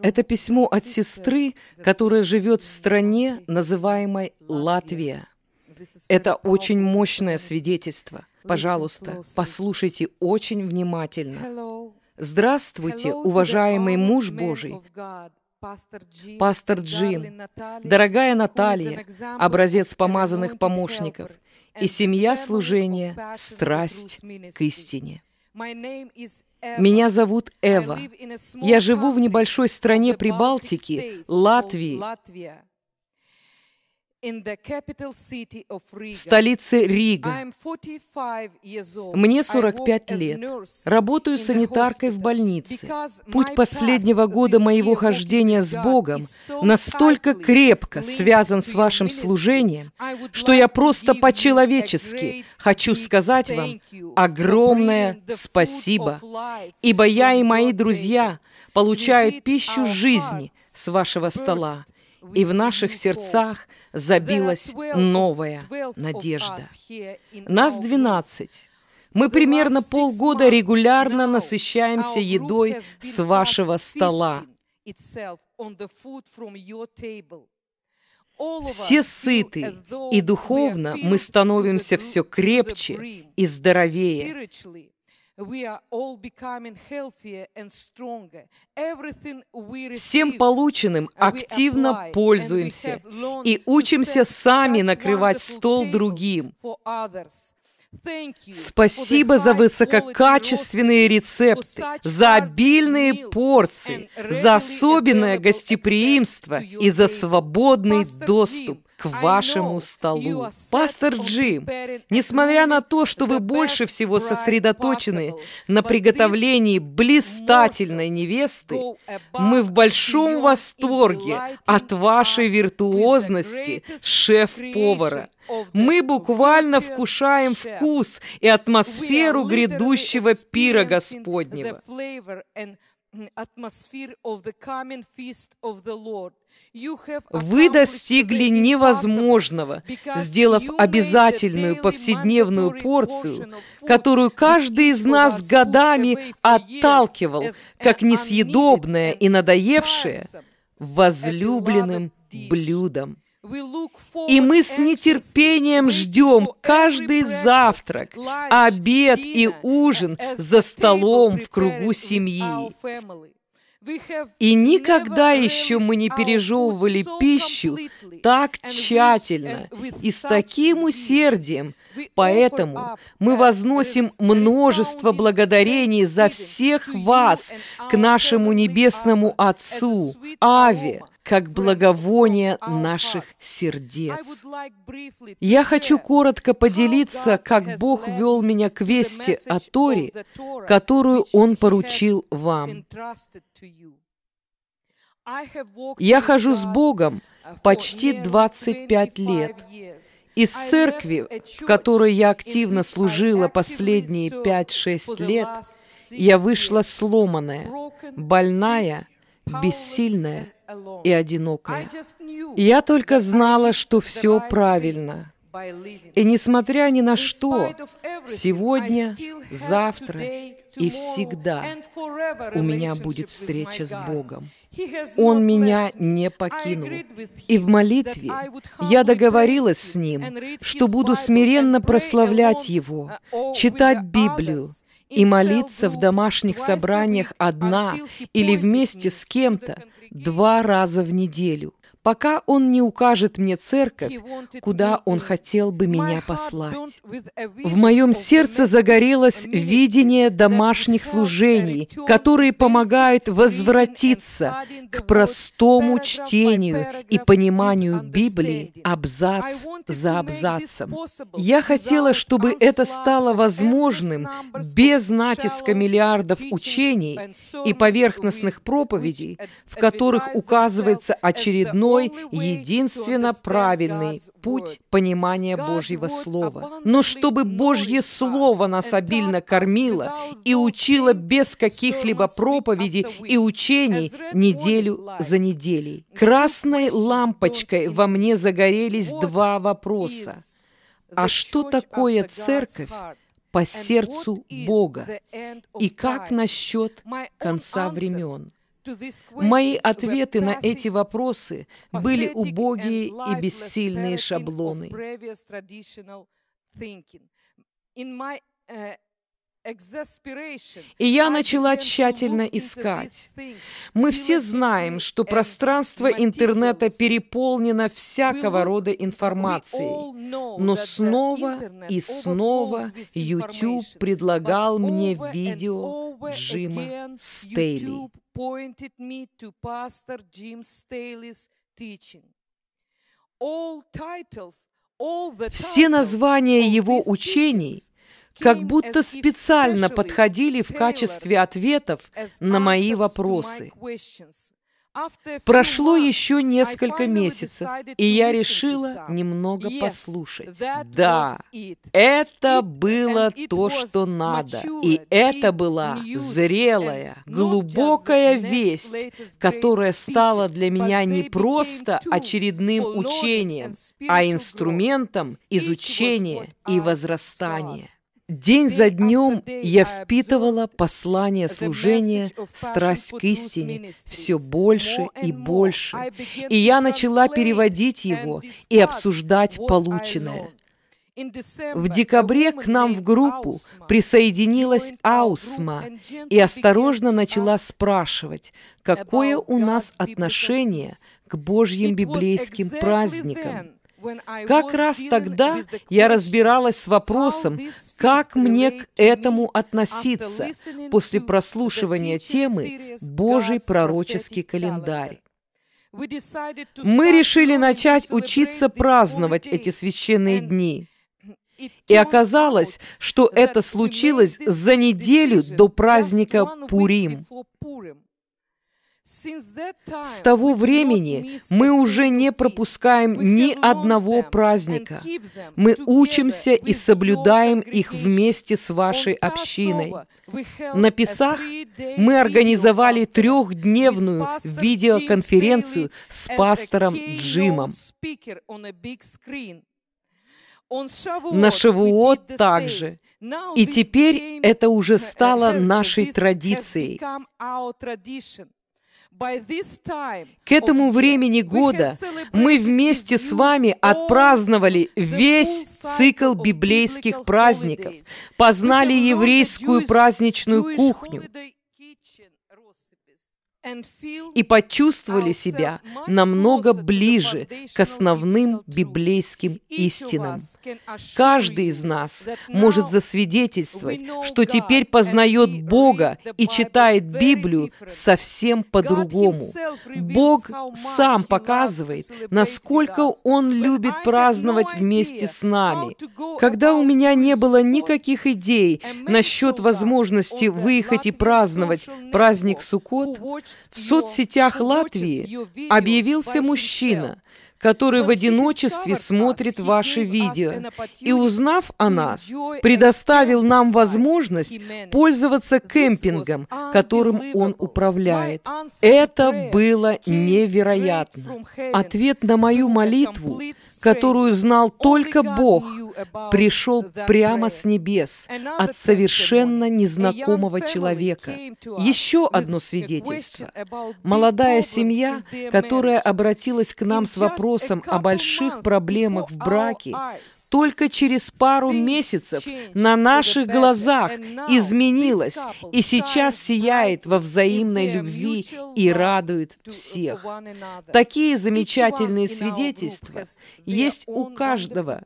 Это письмо от сестры, которая живет в стране, называемой Латвия. Это очень мощное свидетельство. Пожалуйста, послушайте очень внимательно. Здравствуйте, уважаемый муж Божий, пастор Джим, дорогая Наталья, образец помазанных помощников, и семья служения «Страсть к истине». Меня зовут Эва. Я живу в небольшой стране Прибалтики, Латвии, в столице Рига. Мне 45 лет. Работаю санитаркой в больнице. Путь последнего года моего хождения с Богом настолько крепко связан с вашим служением, что я просто по-человечески хочу сказать вам огромное спасибо, ибо я и мои друзья получают пищу жизни с вашего стола и в наших сердцах забилась новая надежда. Нас двенадцать. Мы примерно полгода регулярно насыщаемся едой с вашего стола. Все сыты, и духовно мы становимся все крепче и здоровее. Всем полученным активно пользуемся и учимся сами накрывать стол другим. Спасибо за высококачественные рецепты, за обильные порции, за особенное гостеприимство и за свободный доступ к вашему столу. Пастор Джим, несмотря на то, что вы больше всего сосредоточены на приготовлении блистательной невесты, мы в большом восторге от вашей виртуозности шеф-повара. Мы буквально вкушаем вкус и атмосферу грядущего пира Господнего. Вы достигли невозможного, сделав обязательную повседневную порцию, которую каждый из нас годами отталкивал, как несъедобное и надоевшее, возлюбленным блюдом. И мы с нетерпением ждем каждый завтрак, обед и ужин за столом в кругу семьи. И никогда еще мы не пережевывали пищу так тщательно и с таким усердием, Поэтому мы возносим множество благодарений за всех вас к нашему Небесному Отцу, Аве, как благовоние наших сердец. Я хочу коротко поделиться, как Бог вел меня к вести о Торе, которую Он поручил вам. Я хожу с Богом почти 25 лет. Из церкви, в которой я активно служила последние 5-6 лет, я вышла сломанная, больная, бессильная и одинокая. Я только знала, что все правильно. И несмотря ни на что, сегодня, завтра и всегда у меня будет встреча с Богом. Он меня не покинул. И в молитве я договорилась с Ним, что буду смиренно прославлять Его, читать Библию, и молиться в домашних собраниях одна или вместе с кем-то два раза в неделю пока Он не укажет мне церковь, куда Он хотел бы меня послать. В моем сердце загорелось видение домашних служений, которые помогают возвратиться к простому чтению и пониманию Библии абзац за абзацем. Я хотела, чтобы это стало возможным без натиска миллиардов учений и поверхностных проповедей, в которых указывается очередной иной, единственно правильный путь понимания Божьего Слова. Но чтобы Божье Слово нас обильно кормило и учило без каких-либо проповедей и учений неделю за неделей. Красной лампочкой во мне загорелись два вопроса. А что такое церковь по сердцу Бога? И как насчет конца времен? Мои ответы на эти вопросы были убогие и бессильные шаблоны. И я начала тщательно искать. Мы все знаем, что пространство интернета переполнено всякого рода информацией. Но снова и снова YouTube предлагал мне видео Джима Стейли. Все названия его учений – как будто специально подходили в качестве ответов на мои вопросы. Прошло еще несколько месяцев, и я решила немного послушать. Да, это было то, что надо. И это была зрелая, глубокая весть, которая стала для меня не просто очередным учением, а инструментом изучения и возрастания. День за днем я впитывала послание служения, страсть к истине все больше и больше, и я начала переводить его и обсуждать полученное. В декабре к нам в группу присоединилась Аусма и осторожно начала спрашивать, какое у нас отношение к Божьим библейским праздникам. Как раз тогда я разбиралась с вопросом, как мне к этому относиться после прослушивания темы «Божий пророческий календарь». Мы решили начать учиться праздновать эти священные дни. И оказалось, что это случилось за неделю до праздника Пурим. С того времени мы уже не пропускаем ни одного праздника. Мы учимся и соблюдаем их вместе с вашей общиной. На Песах мы организовали трехдневную видеоконференцию с пастором Джимом. На Шавуот также. И теперь это уже стало нашей традицией. К этому времени года мы вместе с вами отпраздновали весь цикл библейских праздников, познали еврейскую праздничную кухню, и почувствовали себя намного ближе к основным библейским истинам. Каждый из нас может засвидетельствовать, что теперь познает Бога и читает Библию совсем по-другому. Бог сам показывает, насколько Он любит праздновать вместе с нами. Когда у меня не было никаких идей насчет возможности выехать и праздновать праздник Суккот, в соцсетях Латвии объявился мужчина, который в одиночестве смотрит ваши видео и, узнав о нас, предоставил нам возможность пользоваться кемпингом, которым он управляет. Это было невероятно. Ответ на мою молитву, которую знал только Бог, пришел прямо с небес от совершенно незнакомого человека. Еще одно свидетельство. Молодая семья, которая обратилась к нам с вопросом о больших проблемах в браке, только через пару месяцев на наших глазах изменилась и сейчас сияет во взаимной любви и радует всех. Такие замечательные свидетельства есть у каждого,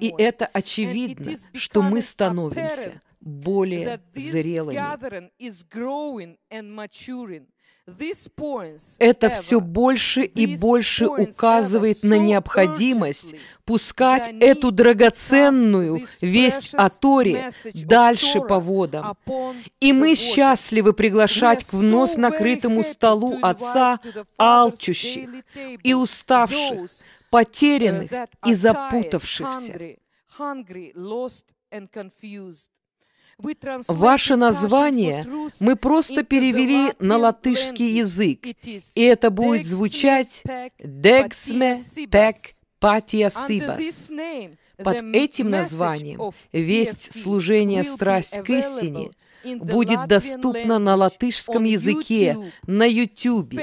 и это очевидно, что мы становимся более зрелыми. Это все больше и больше указывает на необходимость пускать эту драгоценную весть о Торе дальше по водам. И мы счастливы приглашать к вновь накрытому столу Отца алчущих и уставших, потерянных и запутавшихся. Ваше название мы просто перевели на латышский язык, и это будет звучать «Дексме пек патия сибас». Под этим названием «Весть служения страсть к истине» будет доступно на латышском языке, на YouTube,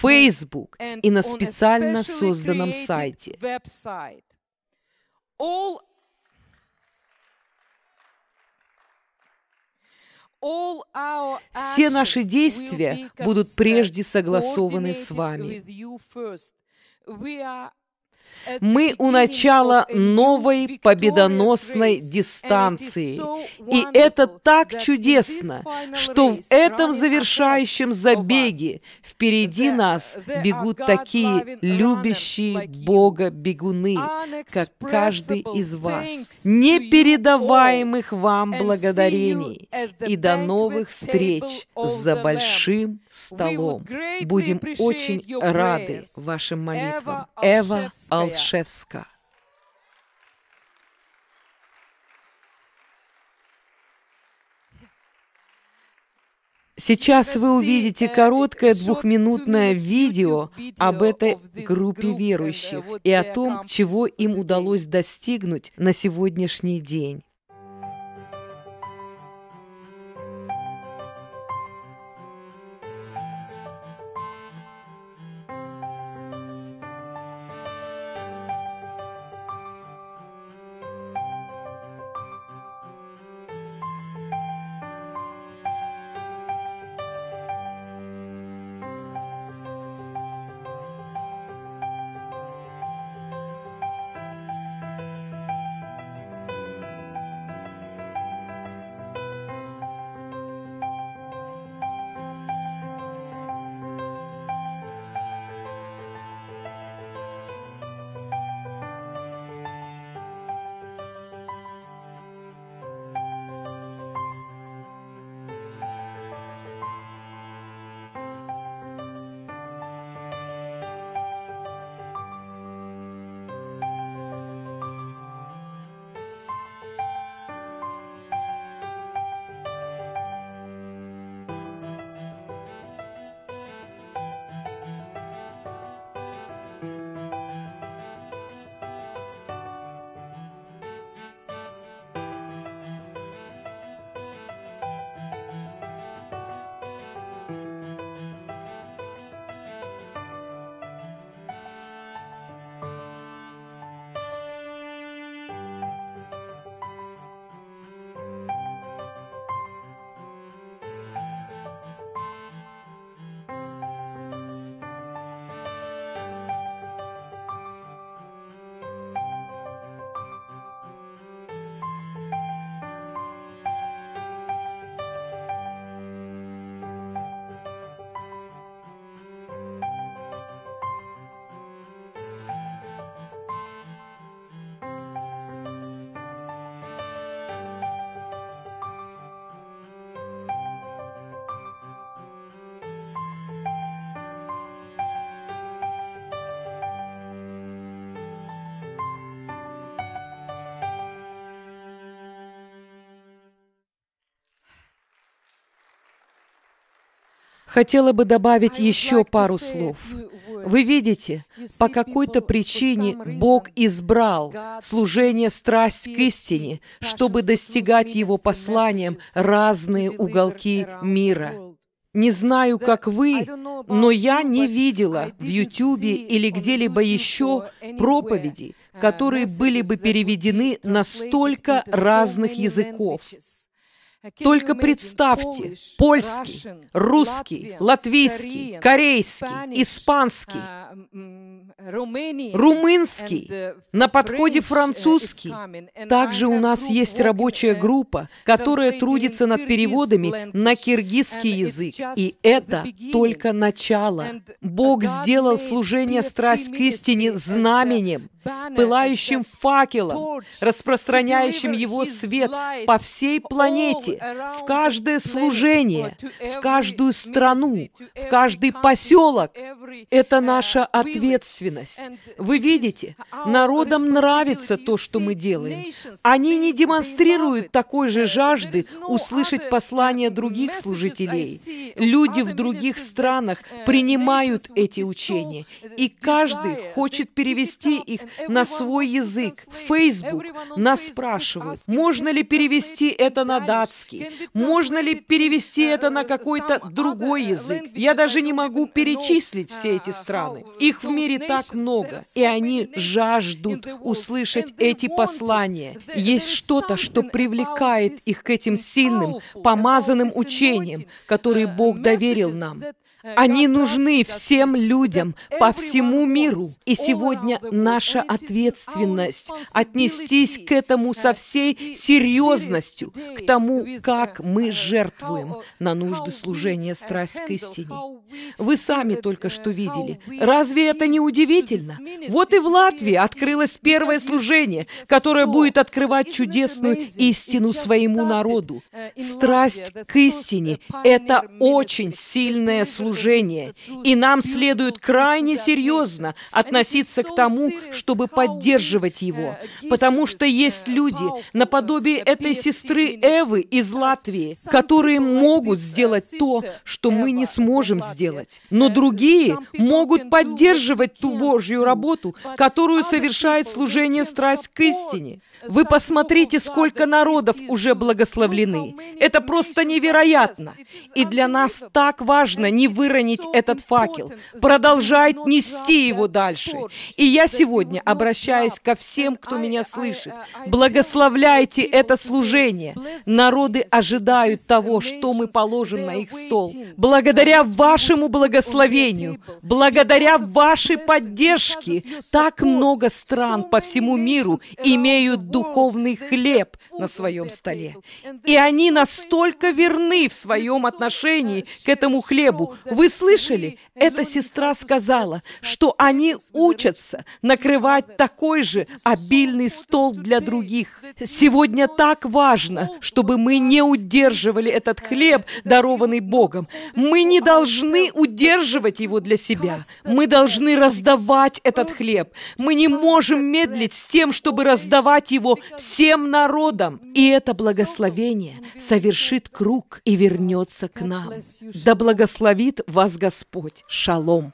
Facebook и на специально созданном сайте. Все наши действия будут прежде согласованы с вами. Мы у начала новой победоносной дистанции. И это так чудесно, что в этом завершающем забеге впереди нас бегут такие любящие Бога бегуны, как каждый из вас. Непередаваемых вам благодарений. И до новых встреч за большим столом. Будем очень рады вашим молитвам. Эва Алсу Olszewska. Сейчас вы увидите короткое двухминутное видео об этой группе верующих и о том, чего им удалось достигнуть на сегодняшний день. Хотела бы добавить еще пару слов. Вы видите, по какой-то причине Бог избрал служение страсть к истине, чтобы достигать Его посланием разные уголки мира. Не знаю, как вы, но я не видела в Ютубе или где-либо еще проповеди, которые были бы переведены на столько разных языков. Только представьте, польский, русский, латвийский, корейский, испанский, румынский, на подходе французский. Также у нас есть рабочая группа, которая трудится над переводами на киргизский язык. И это только начало. Бог сделал служение страсть к истине знаменем, пылающим факелом, распространяющим его свет по всей планете, в каждое служение, в каждую страну, в каждый поселок. Это наша ответственность. Вы видите, народам нравится то, что мы делаем. Они не демонстрируют такой же жажды услышать послания других служителей. Люди в других странах принимают эти учения, и каждый хочет перевести их на свой язык. Facebook нас спрашивают, можно ли перевести это на датский, можно ли перевести это на какой-то другой язык. Я даже не могу перечислить все эти страны. Их в мире так много, и они жаждут услышать эти послания. Есть что-то, что привлекает их к этим сильным, помазанным учениям, которые Бог доверил нам. Они нужны всем людям по всему миру. И сегодня наша ответственность отнестись к этому со всей серьезностью, к тому, как мы жертвуем на нужды служения страсть к истине. Вы сами только что видели. Разве это не удивительно? Вот и в Латвии открылось первое служение, которое будет открывать чудесную истину своему народу. Страсть к истине – это очень сильное служение служение, и нам следует крайне серьезно относиться к тому, чтобы поддерживать его, потому что есть люди, наподобие этой сестры Эвы из Латвии, которые могут сделать то, что мы не сможем сделать, но другие могут поддерживать ту Божью работу, которую совершает служение страсть к истине. Вы посмотрите, сколько народов уже благословлены. Это просто невероятно. И для нас так важно не вы выронить этот факел, продолжать нести его дальше. И я сегодня обращаюсь ко всем, кто меня слышит. Благословляйте это служение. Народы ожидают того, что мы положим на их стол. Благодаря вашему благословению, благодаря вашей поддержке, так много стран по всему миру имеют духовный хлеб на своем столе. И они настолько верны в своем отношении к этому хлебу, вы слышали? Эта сестра сказала, что они учатся накрывать такой же обильный стол для других. Сегодня так важно, чтобы мы не удерживали этот хлеб, дарованный Богом. Мы не должны удерживать его для себя. Мы должны раздавать этот хлеб. Мы не можем медлить с тем, чтобы раздавать его всем народам. И это благословение совершит круг и вернется к нам. Да благословит вас Господь. Шалом.